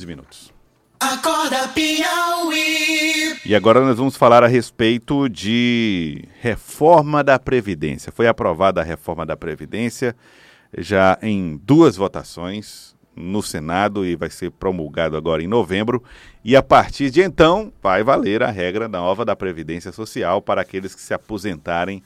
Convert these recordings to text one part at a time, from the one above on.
15 minutos. Acorda Piauí. E agora nós vamos falar a respeito de reforma da Previdência. Foi aprovada a reforma da Previdência já em duas votações no Senado e vai ser promulgado agora em novembro. E a partir de então vai valer a regra nova da Previdência Social para aqueles que se aposentarem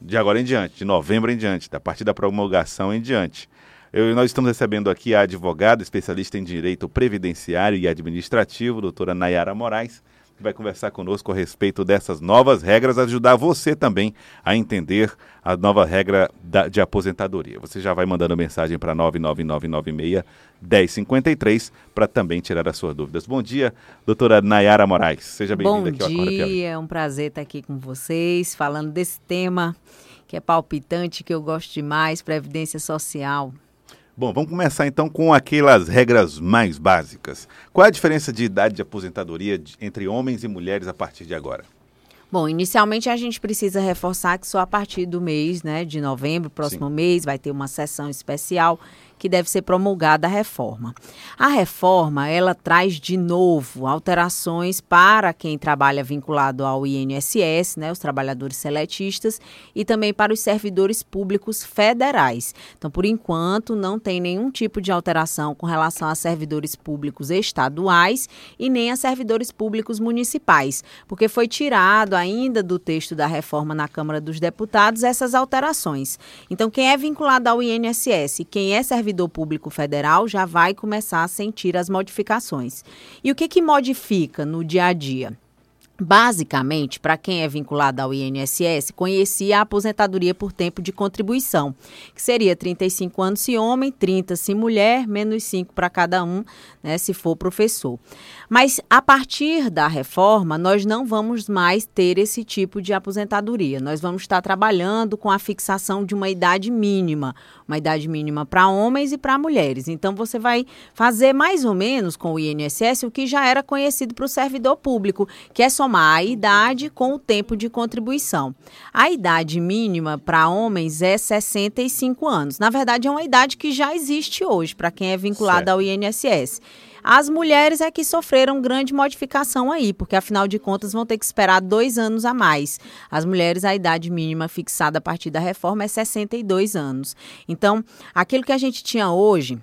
de agora em diante, de novembro em diante, da partir da promulgação em diante. Eu, nós estamos recebendo aqui a advogada, especialista em direito previdenciário e administrativo, doutora Nayara Moraes, que vai conversar conosco a respeito dessas novas regras, ajudar você também a entender a nova regra da, de aposentadoria. Você já vai mandando mensagem para 99996 1053 para também tirar as suas dúvidas. Bom dia, doutora Nayara Moraes. Seja bem-vinda aqui ao Bom dia, é um prazer estar aqui com vocês, falando desse tema que é palpitante, que eu gosto demais, Previdência Social. Bom, vamos começar então com aquelas regras mais básicas. Qual é a diferença de idade de aposentadoria entre homens e mulheres a partir de agora? Bom, inicialmente a gente precisa reforçar que só a partir do mês, né, de novembro, próximo Sim. mês, vai ter uma sessão especial que deve ser promulgada a reforma. A reforma, ela traz de novo alterações para quem trabalha vinculado ao INSS, né, os trabalhadores seletistas, e também para os servidores públicos federais. Então, por enquanto, não tem nenhum tipo de alteração com relação a servidores públicos estaduais e nem a servidores públicos municipais, porque foi tirado ainda do texto da reforma na Câmara dos Deputados essas alterações. Então, quem é vinculado ao INSS, quem é servidor servidor público federal já vai começar a sentir as modificações. E o que, que modifica no dia a dia? Basicamente, para quem é vinculado ao INSS, conhecia a aposentadoria por tempo de contribuição, que seria 35 anos se homem, 30 se mulher, menos 5 para cada um, né, se for professor. Mas a partir da reforma, nós não vamos mais ter esse tipo de aposentadoria. Nós vamos estar trabalhando com a fixação de uma idade mínima, uma idade mínima para homens e para mulheres. Então, você vai fazer mais ou menos com o INSS o que já era conhecido para o servidor público, que é somar a idade com o tempo de contribuição. A idade mínima para homens é 65 anos. Na verdade, é uma idade que já existe hoje para quem é vinculado certo. ao INSS. As mulheres é que sofreram grande modificação aí, porque afinal de contas vão ter que esperar dois anos a mais. As mulheres, a idade mínima fixada a partir da reforma é 62 anos. Então, aquilo que a gente tinha hoje.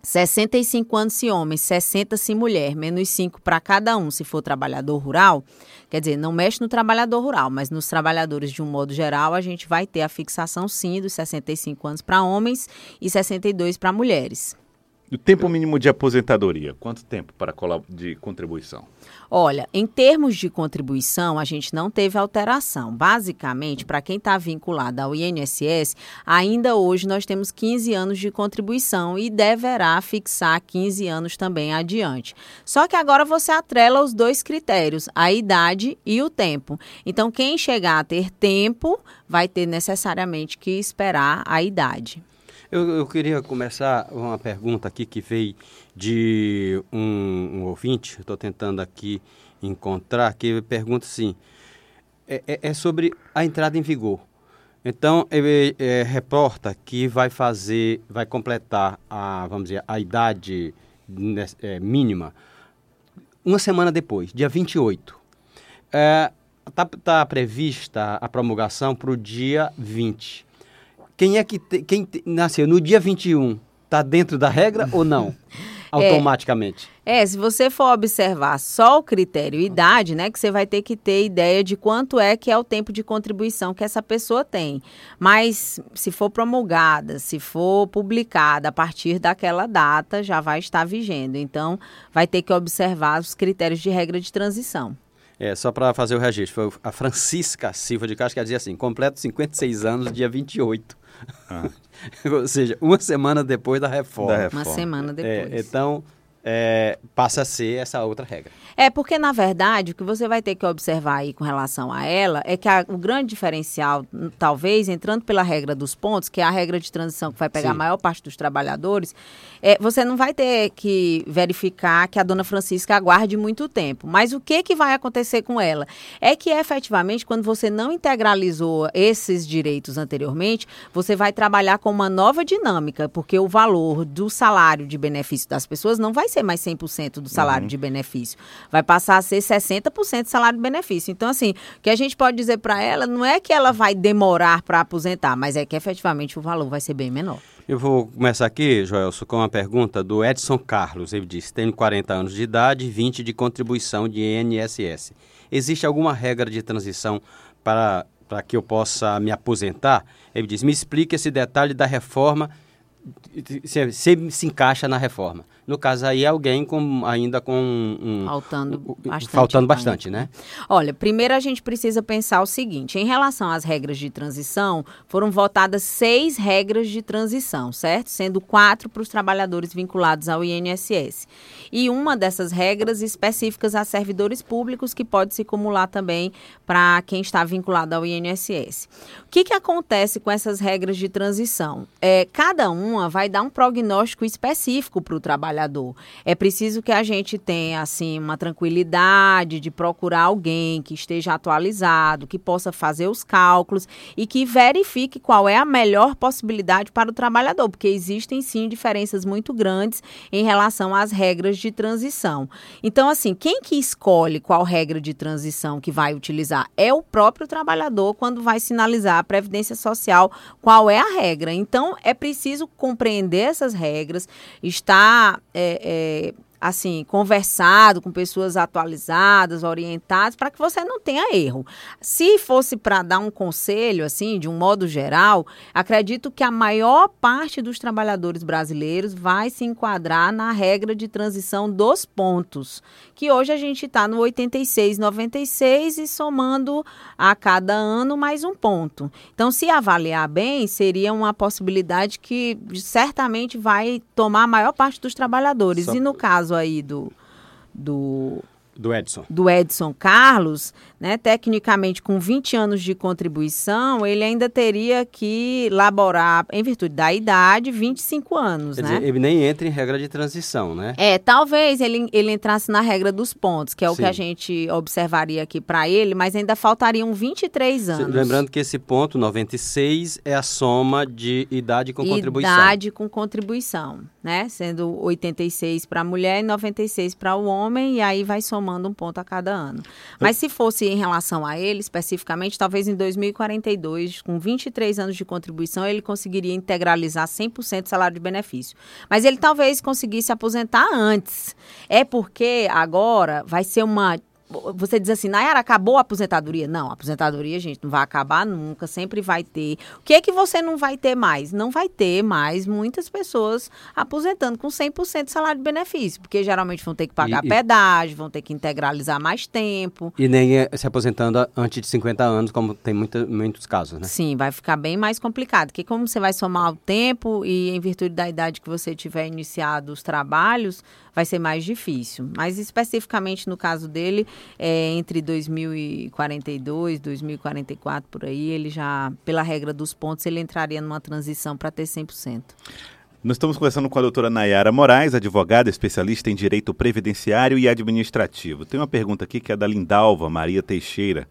65 anos se homem, 60 se mulher, menos 5 para cada um se for trabalhador rural. Quer dizer, não mexe no trabalhador rural, mas nos trabalhadores de um modo geral, a gente vai ter a fixação sim dos 65 anos para homens e 62 para mulheres. O tempo mínimo de aposentadoria, quanto tempo para de contribuição? Olha, em termos de contribuição, a gente não teve alteração. Basicamente, para quem está vinculado ao INSS, ainda hoje nós temos 15 anos de contribuição e deverá fixar 15 anos também adiante. Só que agora você atrela os dois critérios, a idade e o tempo. Então, quem chegar a ter tempo vai ter necessariamente que esperar a idade. Eu, eu queria começar uma pergunta aqui que veio de um, um ouvinte, estou tentando aqui encontrar, que pergunta assim, é, é, é sobre a entrada em vigor. Então, ele é, reporta que vai fazer, vai completar a, vamos dizer, a idade é, mínima uma semana depois, dia 28. Está é, tá, tá prevista a promulgação para o dia 20. Quem é que te, quem te, nasceu no dia 21 está dentro da regra ou não? Automaticamente. É, é, se você for observar só o critério idade, né, que você vai ter que ter ideia de quanto é que é o tempo de contribuição que essa pessoa tem. Mas se for promulgada, se for publicada a partir daquela data, já vai estar vigendo. Então, vai ter que observar os critérios de regra de transição. É, só para fazer o registro, foi a Francisca Silva de Castro que dizia assim, completo 56 anos, dia 28. Ah. Ou seja, uma semana depois da reforma. Da reforma. Uma semana depois. É, então, é, passa a ser essa outra regra. É, porque na verdade o que você vai ter que observar aí com relação a ela é que a, o grande diferencial, talvez, entrando pela regra dos pontos, que é a regra de transição que vai pegar Sim. a maior parte dos trabalhadores, é, você não vai ter que verificar que a dona Francisca aguarde muito tempo. Mas o que, que vai acontecer com ela? É que efetivamente, quando você não integralizou esses direitos anteriormente, você vai trabalhar com uma nova dinâmica, porque o valor do salário de benefício das pessoas não vai ser ser mais 100% do salário uhum. de benefício. Vai passar a ser 60% do salário de benefício. Então, assim, o que a gente pode dizer para ela não é que ela vai demorar para aposentar, mas é que efetivamente o valor vai ser bem menor. Eu vou começar aqui, Joelson, com uma pergunta do Edson Carlos. Ele disse: tenho 40 anos de idade e 20 de contribuição de INSS. Existe alguma regra de transição para, para que eu possa me aposentar? Ele diz: me explique esse detalhe da reforma, se, se, se encaixa na reforma. No caso aí, alguém com, ainda com um, faltando bastante, faltando bastante né? Olha, primeiro a gente precisa pensar o seguinte: em relação às regras de transição, foram votadas seis regras de transição, certo? Sendo quatro para os trabalhadores vinculados ao INSS. E uma dessas regras específicas a servidores públicos, que pode se acumular também para quem está vinculado ao INSS. O que, que acontece com essas regras de transição? É, cada uma vai dar um prognóstico específico para o trabalhador trabalhador. É preciso que a gente tenha assim uma tranquilidade de procurar alguém que esteja atualizado, que possa fazer os cálculos e que verifique qual é a melhor possibilidade para o trabalhador, porque existem sim diferenças muito grandes em relação às regras de transição. Então, assim, quem que escolhe qual regra de transição que vai utilizar é o próprio trabalhador quando vai sinalizar a previdência social qual é a regra. Então, é preciso compreender essas regras, estar é, é, assim, conversado com pessoas atualizadas, orientadas, para que você não tenha erro. Se fosse para dar um conselho, assim, de um modo geral, acredito que a maior parte dos trabalhadores brasileiros vai se enquadrar na regra de transição dos pontos, que hoje a gente está no 86, 96 e somando a cada ano mais um ponto. Então, se avaliar bem, seria uma possibilidade que certamente vai tomar a maior parte dos trabalhadores. Só... E no caso caso aí do, do do Edson. Do Edson Carlos, né, tecnicamente com 20 anos de contribuição, ele ainda teria que laborar, em virtude da idade, 25 anos, Quer né? Dizer, ele nem entra em regra de transição, né? É, talvez ele, ele entrasse na regra dos pontos, que é o Sim. que a gente observaria aqui para ele, mas ainda faltariam 23 anos. Lembrando que esse ponto, 96, é a soma de idade com contribuição. Idade com contribuição, né? Sendo 86 para a mulher e 96 para o homem, e aí vai somando um ponto a cada ano. Mas se fosse em relação a ele, especificamente, talvez em 2042, com 23 anos de contribuição, ele conseguiria integralizar 100% do salário de benefício. Mas ele talvez conseguisse aposentar antes. É porque agora vai ser uma você diz assim, Nayara, acabou a aposentadoria? Não, a aposentadoria, gente, não vai acabar nunca, sempre vai ter. O que é que você não vai ter mais? Não vai ter mais muitas pessoas aposentando com 100% de salário de benefício, porque geralmente vão ter que pagar e, pedágio, vão ter que integralizar mais tempo. E nem se aposentando antes de 50 anos, como tem muita, muitos casos, né? Sim, vai ficar bem mais complicado, porque como você vai somar o tempo e em virtude da idade que você tiver iniciado os trabalhos, vai ser mais difícil. Mas especificamente no caso dele, é, entre 2042, 2044 por aí, ele já, pela regra dos pontos, ele entraria numa transição para ter 100%. Nós estamos conversando com a doutora Nayara Moraes, advogada especialista em direito previdenciário e administrativo. Tem uma pergunta aqui que é da Lindalva Maria Teixeira.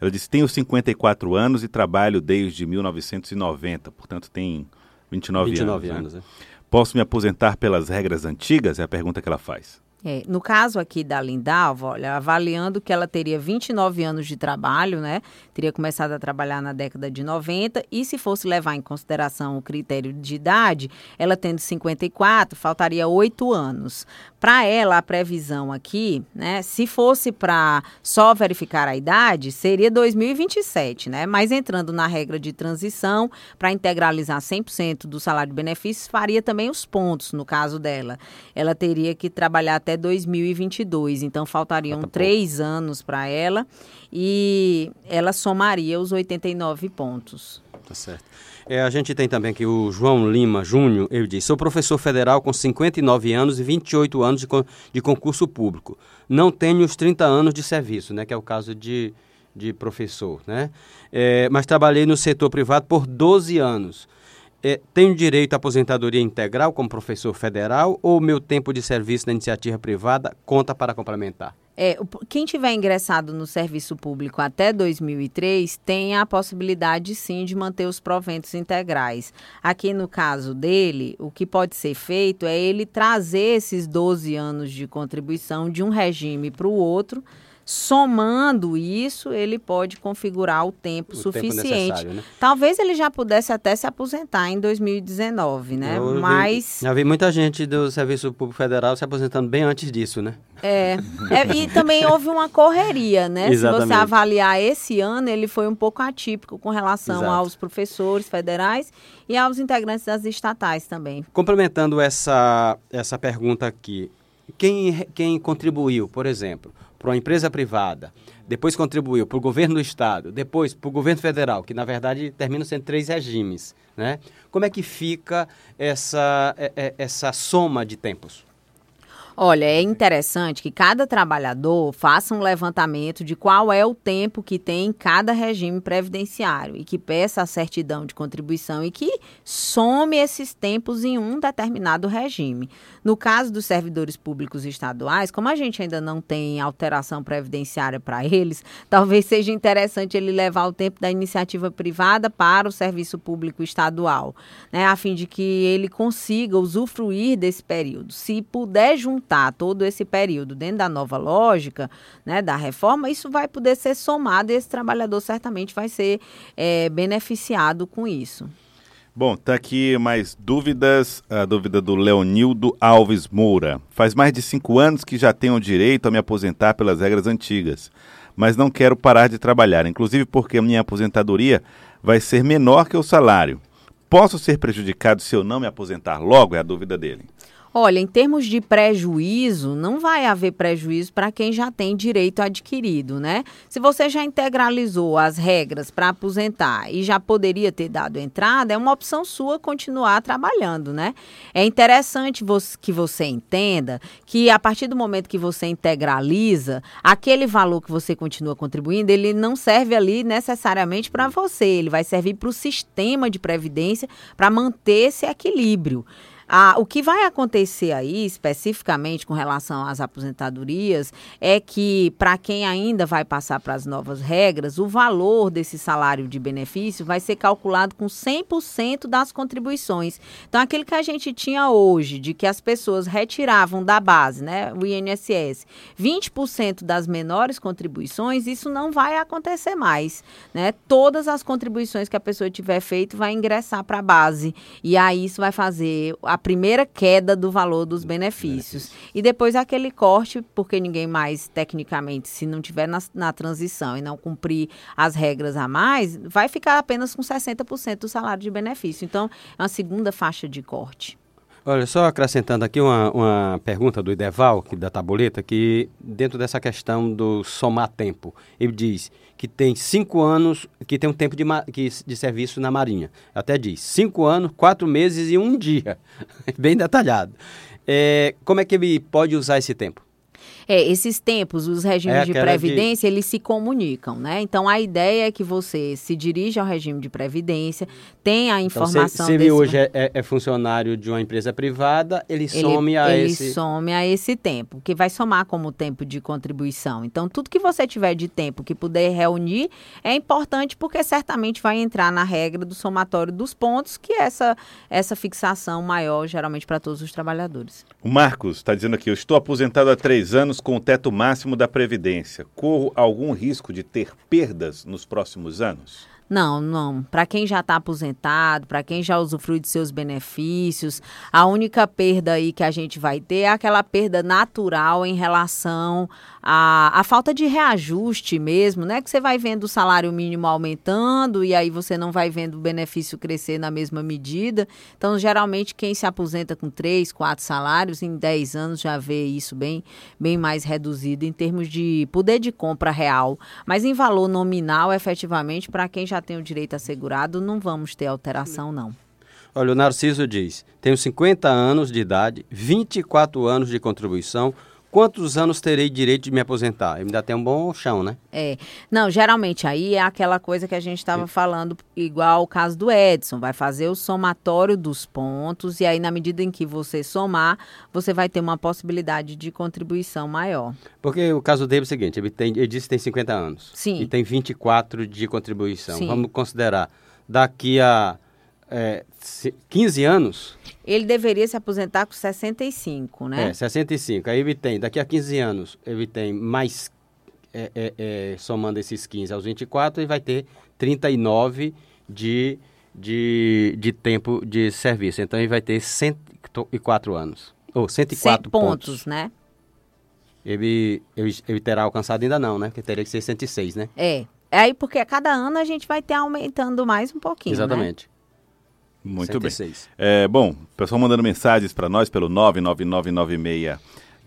Ela disse: Tenho 54 anos e trabalho desde 1990, portanto tem 29, 29 anos. anos né? é. Posso me aposentar pelas regras antigas? É a pergunta que ela faz. É, no caso aqui da Lindalva, olha, avaliando que ela teria 29 anos de trabalho, né? Teria começado a trabalhar na década de 90 e se fosse levar em consideração o critério de idade, ela tendo 54, faltaria 8 anos. Para ela, a previsão aqui, né, se fosse para só verificar a idade, seria 2027, né? Mas entrando na regra de transição, para integralizar 100% do salário de benefícios, faria também os pontos, no caso dela. Ela teria que trabalhar até 2022. Então, faltariam três anos para ela e ela somaria os 89 pontos. Tá certo. É, a gente tem também aqui o João Lima Júnior, ele diz, sou professor federal com 59 anos e 28 anos de, de concurso público. Não tenho os 30 anos de serviço, né, que é o caso de, de professor, né? É, mas trabalhei no setor privado por 12 anos é, tenho direito à aposentadoria integral como professor federal ou meu tempo de serviço na iniciativa privada conta para complementar? É, quem tiver ingressado no serviço público até 2003 tem a possibilidade, sim, de manter os proventos integrais. Aqui no caso dele, o que pode ser feito é ele trazer esses 12 anos de contribuição de um regime para o outro Somando isso, ele pode configurar o tempo o suficiente. Tempo né? Talvez ele já pudesse até se aposentar em 2019, né? Eu Mas. Vi, já vi muita gente do Serviço Público Federal se aposentando bem antes disso, né? É. é e também houve uma correria, né? Exatamente. Se você avaliar esse ano, ele foi um pouco atípico com relação Exato. aos professores federais e aos integrantes das estatais também. Complementando essa, essa pergunta aqui, quem, quem contribuiu, por exemplo, para uma empresa privada, depois contribuiu para o governo do estado, depois para o governo federal, que na verdade terminam sendo três regimes, né? Como é que fica essa, é, é, essa soma de tempos? Olha, é interessante que cada trabalhador faça um levantamento de qual é o tempo que tem em cada regime previdenciário e que peça a certidão de contribuição e que some esses tempos em um determinado regime. No caso dos servidores públicos estaduais, como a gente ainda não tem alteração previdenciária para eles, talvez seja interessante ele levar o tempo da iniciativa privada para o serviço público estadual, né, a fim de que ele consiga usufruir desse período. Se puder juntar juntar todo esse período dentro da nova lógica, né, da reforma, isso vai poder ser somado e esse trabalhador certamente vai ser é, beneficiado com isso. Bom, tá aqui mais dúvidas. A dúvida do Leonildo Alves Moura. Faz mais de cinco anos que já tenho direito a me aposentar pelas regras antigas, mas não quero parar de trabalhar, inclusive porque a minha aposentadoria vai ser menor que o salário. Posso ser prejudicado se eu não me aposentar logo? É a dúvida dele. Olha, em termos de prejuízo, não vai haver prejuízo para quem já tem direito adquirido, né? Se você já integralizou as regras para aposentar e já poderia ter dado entrada, é uma opção sua continuar trabalhando, né? É interessante que você entenda que a partir do momento que você integraliza, aquele valor que você continua contribuindo, ele não serve ali necessariamente para você, ele vai servir para o sistema de previdência para manter esse equilíbrio. Ah, o que vai acontecer aí, especificamente com relação às aposentadorias, é que para quem ainda vai passar para as novas regras, o valor desse salário de benefício vai ser calculado com 100% das contribuições. Então, aquilo que a gente tinha hoje, de que as pessoas retiravam da base, né, o INSS, 20% das menores contribuições, isso não vai acontecer mais, né? Todas as contribuições que a pessoa tiver feito vai ingressar para a base. E aí isso vai fazer a a primeira queda do valor dos benefícios. E depois aquele corte, porque ninguém mais, tecnicamente, se não tiver na, na transição e não cumprir as regras a mais, vai ficar apenas com 60% do salário de benefício. Então, é uma segunda faixa de corte. Olha, só acrescentando aqui uma, uma pergunta do Ideval, que, da tabuleta, que dentro dessa questão do somar tempo, ele diz que tem cinco anos, que tem um tempo de, que, de serviço na Marinha. Até diz, cinco anos, quatro meses e um dia. Bem detalhado. É, como é que ele pode usar esse tempo? É, esses tempos, os regimes é de previdência, de... eles se comunicam, né? Então a ideia é que você se dirija ao regime de previdência, tenha a informação. Então, se, se ele hoje é, é, é, funcionário de uma empresa privada, ele, ele some a ele esse. Ele some a esse tempo, que vai somar como tempo de contribuição. Então, tudo que você tiver de tempo que puder reunir é importante porque certamente vai entrar na regra do somatório dos pontos, que é essa, essa fixação maior, geralmente, para todos os trabalhadores. O Marcos está dizendo aqui: eu estou aposentado há três anos anos com o teto máximo da Previdência, corro algum risco de ter perdas nos próximos anos? Não, não. Para quem já está aposentado, para quem já usufrui de seus benefícios, a única perda aí que a gente vai ter é aquela perda natural em relação à, à falta de reajuste mesmo, né? Que você vai vendo o salário mínimo aumentando e aí você não vai vendo o benefício crescer na mesma medida. Então, geralmente, quem se aposenta com três, quatro salários, em 10 anos já vê isso bem, bem mais reduzido em termos de poder de compra real. Mas em valor nominal, efetivamente, para quem já já tem o direito assegurado, não vamos ter alteração, não. Olha, o Narciso diz: tenho 50 anos de idade, 24 anos de contribuição. Quantos anos terei direito de me aposentar? Ainda tem um bom chão, né? É. Não, geralmente aí é aquela coisa que a gente estava falando, igual o caso do Edson. Vai fazer o somatório dos pontos, e aí, na medida em que você somar, você vai ter uma possibilidade de contribuição maior. Porque o caso dele é o seguinte: ele, tem, ele disse que tem 50 anos. Sim. E tem 24 de contribuição. Sim. Vamos considerar daqui a é, se- 15 anos. Ele deveria se aposentar com 65, né? É, 65. Aí ele tem, daqui a 15 anos, ele tem mais, é, é, é, somando esses 15 aos 24, ele vai ter 39 de, de, de tempo de serviço. Então ele vai ter 104 anos. Ou 104 100 pontos. pontos, né? Ele, ele, ele terá alcançado ainda não, né? Porque teria que ser 106, né? É. Aí, porque a cada ano a gente vai ter aumentando mais um pouquinho, né? Muito bem. 106. É, bom, o pessoal mandando mensagens para nós pelo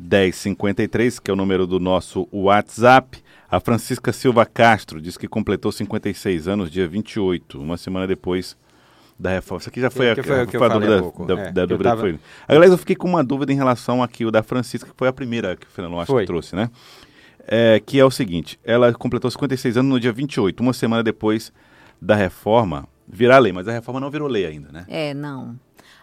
999961053, que é o número do nosso WhatsApp. A Francisca Silva Castro diz que completou 56 anos dia 28, uma semana depois da reforma. Isso aqui já foi, Que a, foi o que foi a dúvida, pouco. da, É, da dúvida tava- que foi. Aliás, eu fiquei com uma dúvida em relação aqui, o da Francisca, que foi a primeira que o Fernando acho que trouxe, né? É, que é o seguinte, ela completou 56 anos no dia 28, uma semana depois da reforma virar lei, mas a reforma não virou lei ainda, né? É, não.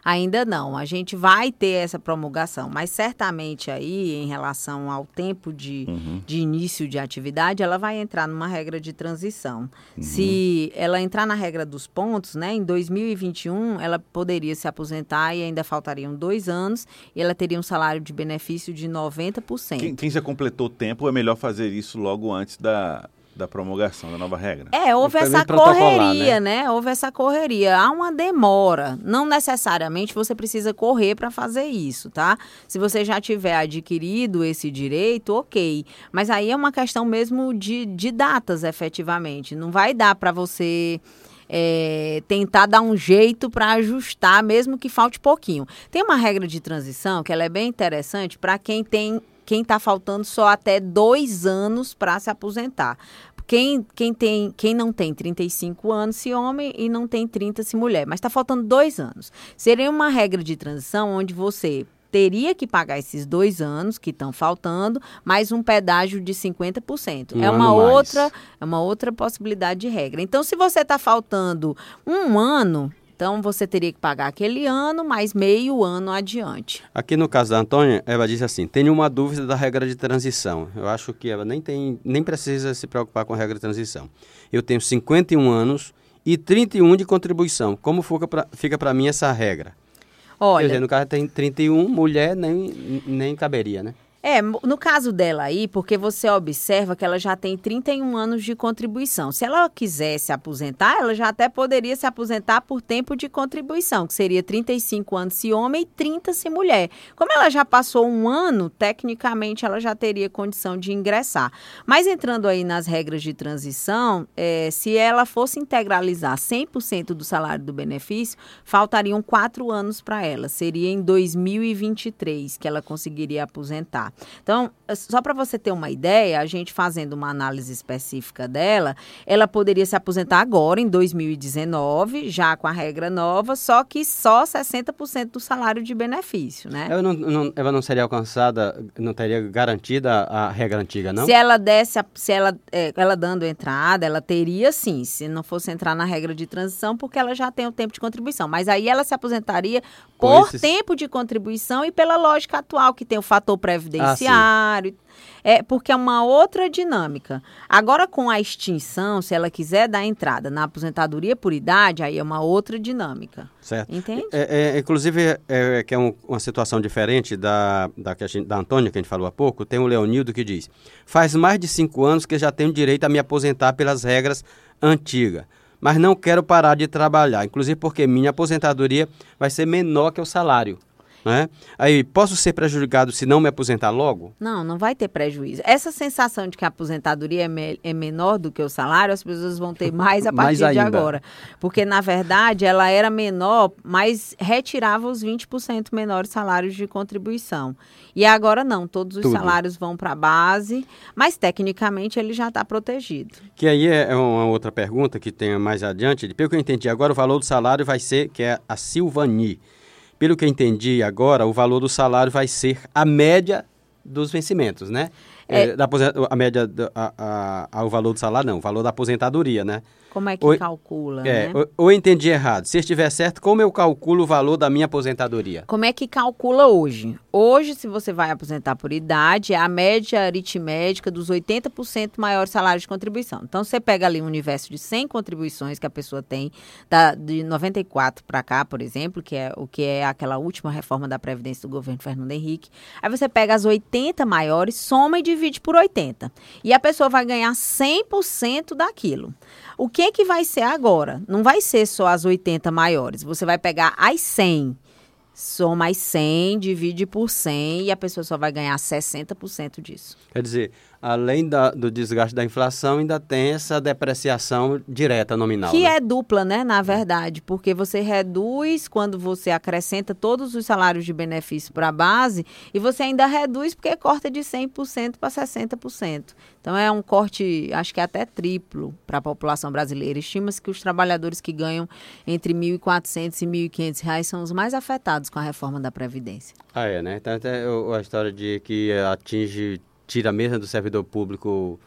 Ainda não. A gente vai ter essa promulgação, mas certamente aí, em relação ao tempo de, Uhum. de início de atividade, ela vai entrar numa regra de transição. Uhum. Se ela entrar na regra dos pontos, né, em 2021, ela poderia se aposentar e ainda faltariam dois anos, e ela teria um salário de benefício de 90%. Quem, quem já completou o tempo, é melhor fazer isso logo antes da, da promulgação da nova regra. É, houve essa protocolar, correria, né? Houve essa correria. Há uma demora. Não necessariamente você precisa correr para fazer isso, tá? Se você já tiver adquirido esse direito, ok. Mas aí é uma questão mesmo de, de datas, efetivamente. Não vai dar para você. é, tentar dar um jeito para ajustar, mesmo que falte pouquinho. Tem uma regra de transição que ela é bem interessante para quem tem quem está faltando só até dois anos para se aposentar. Quem, quem, tem, quem não tem 35 anos se homem e não tem 30 se mulher, mas está faltando dois anos. Seria uma regra de transição onde você teria que pagar esses dois anos que estão faltando, mais um pedágio de 50%. Um é uma mais. outra é uma outra possibilidade de regra. Então, se você está faltando um ano, então você teria que pagar aquele ano mais meio ano adiante. Aqui no caso da Antônia, ela diz assim: tenho uma dúvida da regra de transição. Eu acho que ela nem tem, nem precisa se preocupar com a regra de transição. Eu tenho 51 anos e 31 de contribuição. Como fica para mim essa regra? Quer Olha, dizer, no caso tem 31, mulher nem, nem caberia, né? É, no caso dela aí, porque você observa que ela já tem 31 anos de contribuição. Se ela quiser se aposentar, ela já até poderia se aposentar por tempo de contribuição, que seria 35 anos se homem e 30 se mulher. Como ela já passou um ano, tecnicamente ela já teria condição de ingressar. Mas entrando aí nas regras de transição, é, se ela fosse integralizar 100% do salário do benefício, faltariam quatro anos para ela. Seria em 2023 que ela conseguiria aposentar. Então, só para você ter uma ideia, a gente fazendo uma análise específica dela, ela poderia se aposentar agora, em 2019, já com a regra nova, só que só 60% do salário de benefício, né? Ela não, não- ela não seria alcançada, não teria garantida a regra antiga, não? Se ela desse, se ela, é, ela dando entrada, ela teria sim, se não fosse entrar na regra de transição, porque ela já tem o tempo de contribuição. Mas aí ela se aposentaria Com por esses- tempo de contribuição e pela lógica atual, que tem o fator Ah, previdenciário. é porque é uma outra dinâmica. Agora, com a extinção, se ela quiser dar entrada na aposentadoria por idade, aí é uma outra dinâmica. Certo. Entende? É, é, inclusive, é, é, que é um- uma situação diferente da, da, que a gente, da Antônia, que a gente falou há pouco, tem o Leonildo que diz: faz mais de cinco anos que já tenho direito a me aposentar pelas regras antigas, mas não quero parar de trabalhar, inclusive porque minha aposentadoria vai ser menor que o salário. Né? Aí, posso ser prejudicado se não me aposentar logo? Não, não vai ter prejuízo. Essa sensação de que a aposentadoria é, me- é menor do que o salário, as pessoas vão ter mais a Mais partir de ainda. agora. Porque, na verdade, ela era menor, mas retirava os 20% menores salários de contribuição. E agora não, todos os Tudo. salários vão para a base, mas tecnicamente ele já está protegido. Que aí é uma outra pergunta que tem mais adiante. Pelo que eu entendi agora, o valor do salário vai ser, que é a Silvani. Pelo que eu entendi agora, o valor do salário vai ser a média dos vencimentos, né? É, da aposen- a média, do- a, a, a- o valor do salário, não, o valor da aposentadoria, né? Como é que Oi- calcula, É, né? ou, ou entendi errado. Se estiver certo, como eu calculo o valor da minha aposentadoria? Como é que calcula hoje? Hoje, se você vai aposentar por idade, é a média aritmética dos 80% maior salário de contribuição. Então, você pega ali um universo de 100 contribuições que a pessoa tem, da, de 94 para cá, por exemplo, que é o que é aquela última reforma da Previdência do governo Fernando Henrique. Aí você pega as 80 maiores, soma e divide por 80. E a pessoa vai ganhar 100% daquilo. O que que vai ser agora? Não vai ser só as 80 maiores. Você vai pegar as 100 soma as 100, divide por 100 e a pessoa só vai ganhar 60% disso. Quer dizer, além da- do desgaste da inflação, ainda tem essa depreciação direta nominal. Que né? é dupla, né, na verdade, porque você reduz quando você acrescenta todos os salários de benefício para a base e você ainda reduz porque corta de 100% para 60%. Então é um corte, acho que é até triplo para a população brasileira. Estima-se que os trabalhadores que ganham entre R$ 1.400 e 1.500 reais são os mais afetados com a reforma da Previdência. Ah, é, né? Então, até a história de que atinge, tira mesmo do servidor público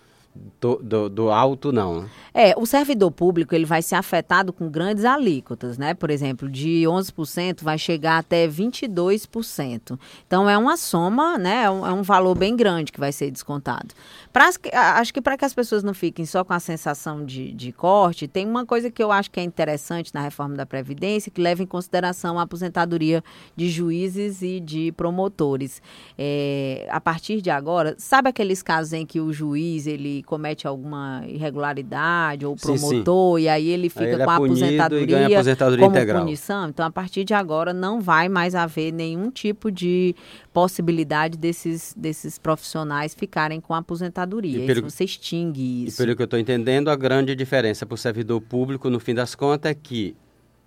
do, do, do alto, não. né? É, o servidor público ele vai ser afetado com grandes alíquotas, né? Por exemplo, de 11% vai chegar até 22%. Então é uma soma, né? É um, é um valor bem grande que vai ser descontado. Pra, acho que para que as pessoas não fiquem só com a sensação de, de corte, tem uma coisa que eu acho que é interessante na reforma da Previdência, que leva em consideração a aposentadoria de juízes e de promotores. É, a partir de agora, sabe aqueles casos em que o juiz ele comete alguma irregularidade ou o Sim, sim. promotor e aí ele fica ele é com a punido e aposentadoria, aposentadoria como integral. punição? Então, a partir de agora não vai mais haver nenhum tipo de possibilidade desses, desses profissionais ficarem com a aposentadoria. E pelo- Isso você extingue E isso. pelo que eu estou entendendo, a grande diferença para o servidor público, no fim das contas, é que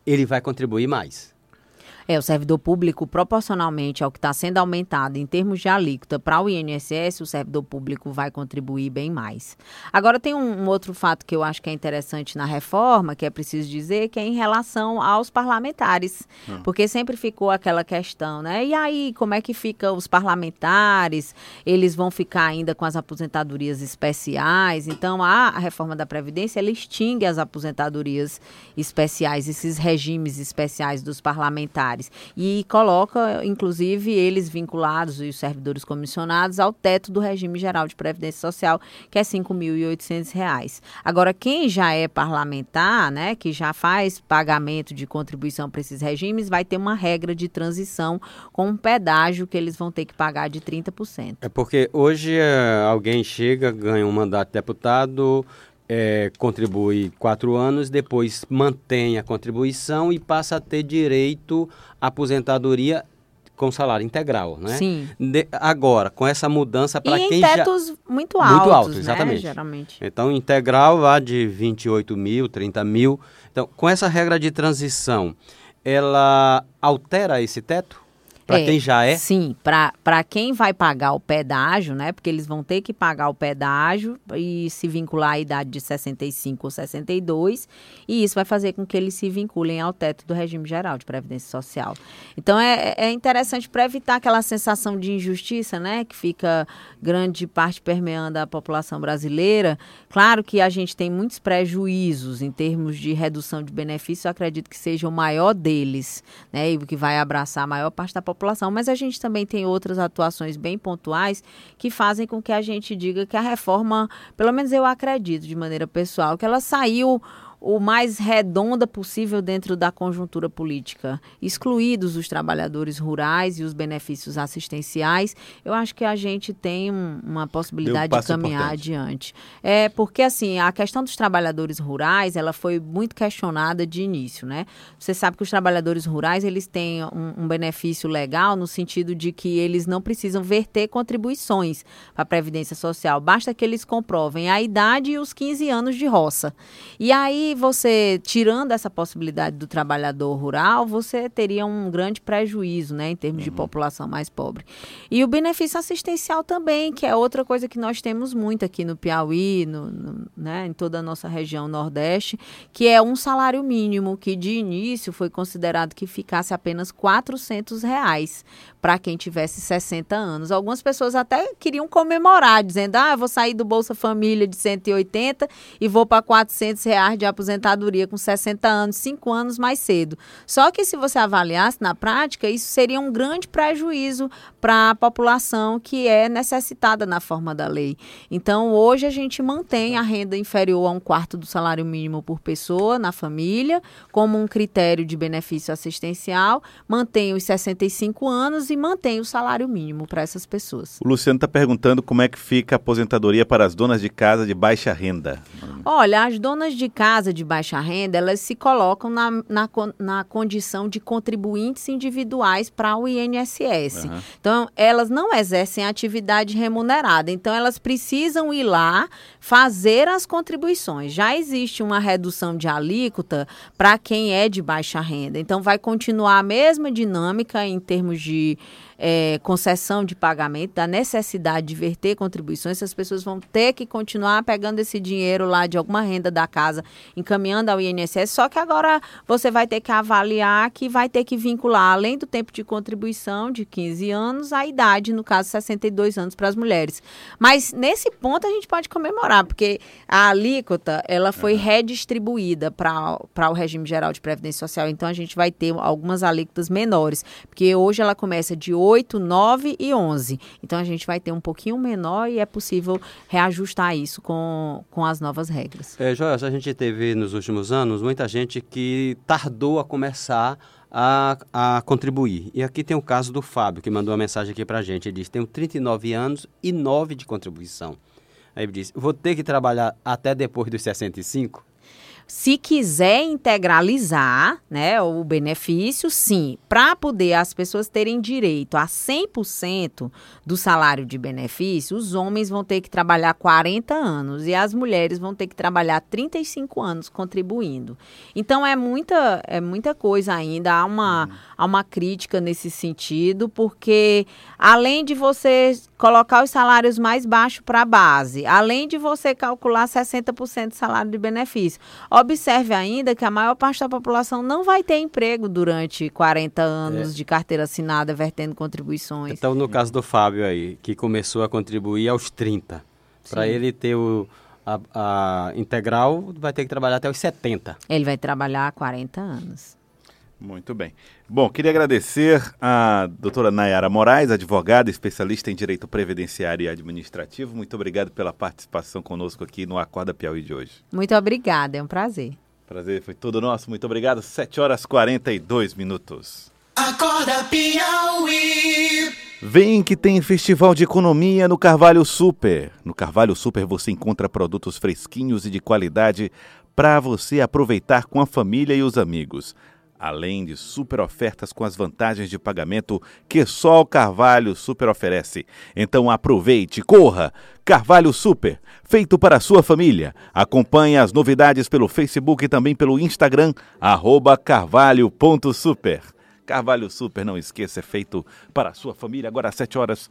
ele vai contribuir mais. É, o servidor público, proporcionalmente ao que está sendo aumentado em termos de alíquota para o INSS, o servidor público vai contribuir bem mais. Agora, tem um, um outro fato que eu acho que é interessante na reforma, que é preciso dizer, que é em relação aos parlamentares. Porque sempre ficou aquela questão, né? E aí, como é que fica os parlamentares? Eles vão ficar ainda com as aposentadorias especiais? Então, a, a reforma da Previdência, ela extingue as aposentadorias especiais, esses regimes especiais dos parlamentares. E coloca, inclusive, eles vinculados, e os servidores comissionados, ao teto do regime geral de Previdência Social, que é 5.800 reais. Agora, quem já é parlamentar, né, que já faz pagamento de contribuição para esses regimes, vai ter uma regra de transição com um pedágio que eles vão ter que pagar de 30%. É porque hoje é, alguém chega, ganha um mandato de deputado, é, contribui quatro anos, depois mantém a contribuição e passa a ter direito à aposentadoria com salário integral, né? Sim. De- agora, com essa mudança para quem em já... tetos muito altos, altos, né, exatamente. geralmente. Então, integral lá de 28 mil, 30 mil. Então, com essa regra de transição, ela altera esse teto? Para É, quem já é? Sim, para quem vai pagar o pedágio, né? Porque eles vão ter que pagar o pedágio e se vincular à idade de 65 ou 62, e isso vai fazer com que eles se vinculem ao teto do regime geral de previdência social. Então é, é interessante para evitar aquela sensação de injustiça, né? Que fica grande parte permeando a população brasileira. Claro que a gente tem muitos prejuízos em termos de redução de benefícios, eu acredito que seja o maior deles, né? E o que vai abraçar a maior parte da população. Mas a gente também tem outras atuações bem pontuais que fazem com que a gente diga que a reforma, pelo menos eu acredito de maneira pessoal, que ela saiu o mais redonda possível dentro da conjuntura política, excluídos os trabalhadores rurais e os benefícios assistenciais. Eu acho que a gente tem um- uma possibilidade um de caminhar importante. adiante. É porque assim, a questão dos trabalhadores rurais, ela foi muito questionada de início, né? Você sabe que os trabalhadores rurais, eles têm um, um benefício legal no sentido de que eles não precisam verter contribuições para a previdência social, basta que eles comprovem a idade e os 15 anos de roça. E aí que você, tirando essa possibilidade do trabalhador rural, você teria um grande prejuízo, né, em termos uhum. de população mais pobre. E o benefício assistencial também, que é outra coisa que nós temos muito aqui no Piauí, no, no, né, em toda a nossa região Nordeste, que é um salário mínimo, que de início foi considerado que ficasse apenas 400 reais para quem tivesse 60 anos. Algumas pessoas até queriam comemorar, dizendo, ah, eu vou sair do Bolsa Família de 180 e vou para 400 reais de aposentadoria com 60 anos, 5 anos mais cedo. Só que se você avaliasse na prática, isso seria um grande prejuízo para a população que é necessitada na forma da lei. Então, hoje a gente mantém a renda inferior a um quarto do salário mínimo por pessoa na família, como um critério de benefício assistencial, mantém os 65 anos e mantém o salário mínimo para essas pessoas. O Luciano está perguntando como é que fica a aposentadoria para as donas de casa de baixa renda. Olha, as donas de casa de baixa renda, elas se colocam na, na, na condição de contribuintes individuais para o INSS. Uhum. Então, elas não exercem atividade remunerada. Então, elas precisam ir lá fazer as contribuições. Já existe uma redução de alíquota para quem é de baixa renda. Então, vai continuar a mesma dinâmica em termos de é, concessão de pagamento, da necessidade de verter contribuições, as pessoas vão ter que continuar pegando esse dinheiro lá de alguma renda da casa, encaminhando ao INSS, só que agora você vai ter que avaliar que vai ter que vincular, além do tempo de contribuição de 15 anos, a idade, no caso 62 anos para as mulheres. Mas nesse ponto a gente pode comemorar, porque a alíquota ela foi redistribuída para o regime geral de previdência social, então a gente vai ter algumas alíquotas menores, porque hoje ela começa de 8 8, 9 e 11. Então a gente vai ter um pouquinho menor e é possível reajustar isso com, com as novas regras. É, Joel, a gente teve nos últimos anos muita gente que tardou a começar a, a contribuir. E aqui tem o caso do Fábio, que mandou uma mensagem aqui para a gente. Ele disse: tenho 39 anos e 9 de contribuição. Aí ele disse: vou ter que trabalhar até depois dos 65? Se quiser integralizar né, o benefício, sim, para poder as pessoas terem direito a 100% do salário de benefício, os homens vão ter que trabalhar 40 anos e as mulheres vão ter que trabalhar 35 anos contribuindo. Então é muita, é muita coisa ainda, há uma, uhum. há uma crítica nesse sentido, porque além de você colocar os salários mais baixos para a base, além de você calcular 60% do salário de benefício, Observe ainda que a maior parte da população não vai ter emprego durante 40 anos é. de carteira assinada, vertendo contribuições. Então, no caso do Fábio aí, que começou a contribuir aos 30, para ele ter o, a, a, integral, vai ter que trabalhar até os 70. Ele vai trabalhar 40 anos. Muito bem. Bom, queria agradecer a doutora Nayara Moraes, advogada, especialista em direito previdenciário e administrativo. Muito obrigado pela participação conosco aqui no Acorda Piauí de hoje. Muito obrigada, é um prazer. Prazer foi todo nosso. Muito obrigado. 7 horas 42 minutos. Acorda Piauí. Vem que tem festival de economia no Carvalho Super. No Carvalho Super você encontra produtos fresquinhos e de qualidade para você aproveitar com a família e os amigos além de super ofertas com as vantagens de pagamento que só o Carvalho Super oferece. Então aproveite, corra! Carvalho Super, feito para a sua família. Acompanhe as novidades pelo Facebook e também pelo Instagram, carvalho.super. Carvalho Super, não esqueça, é feito para a sua família. Agora às 7 horas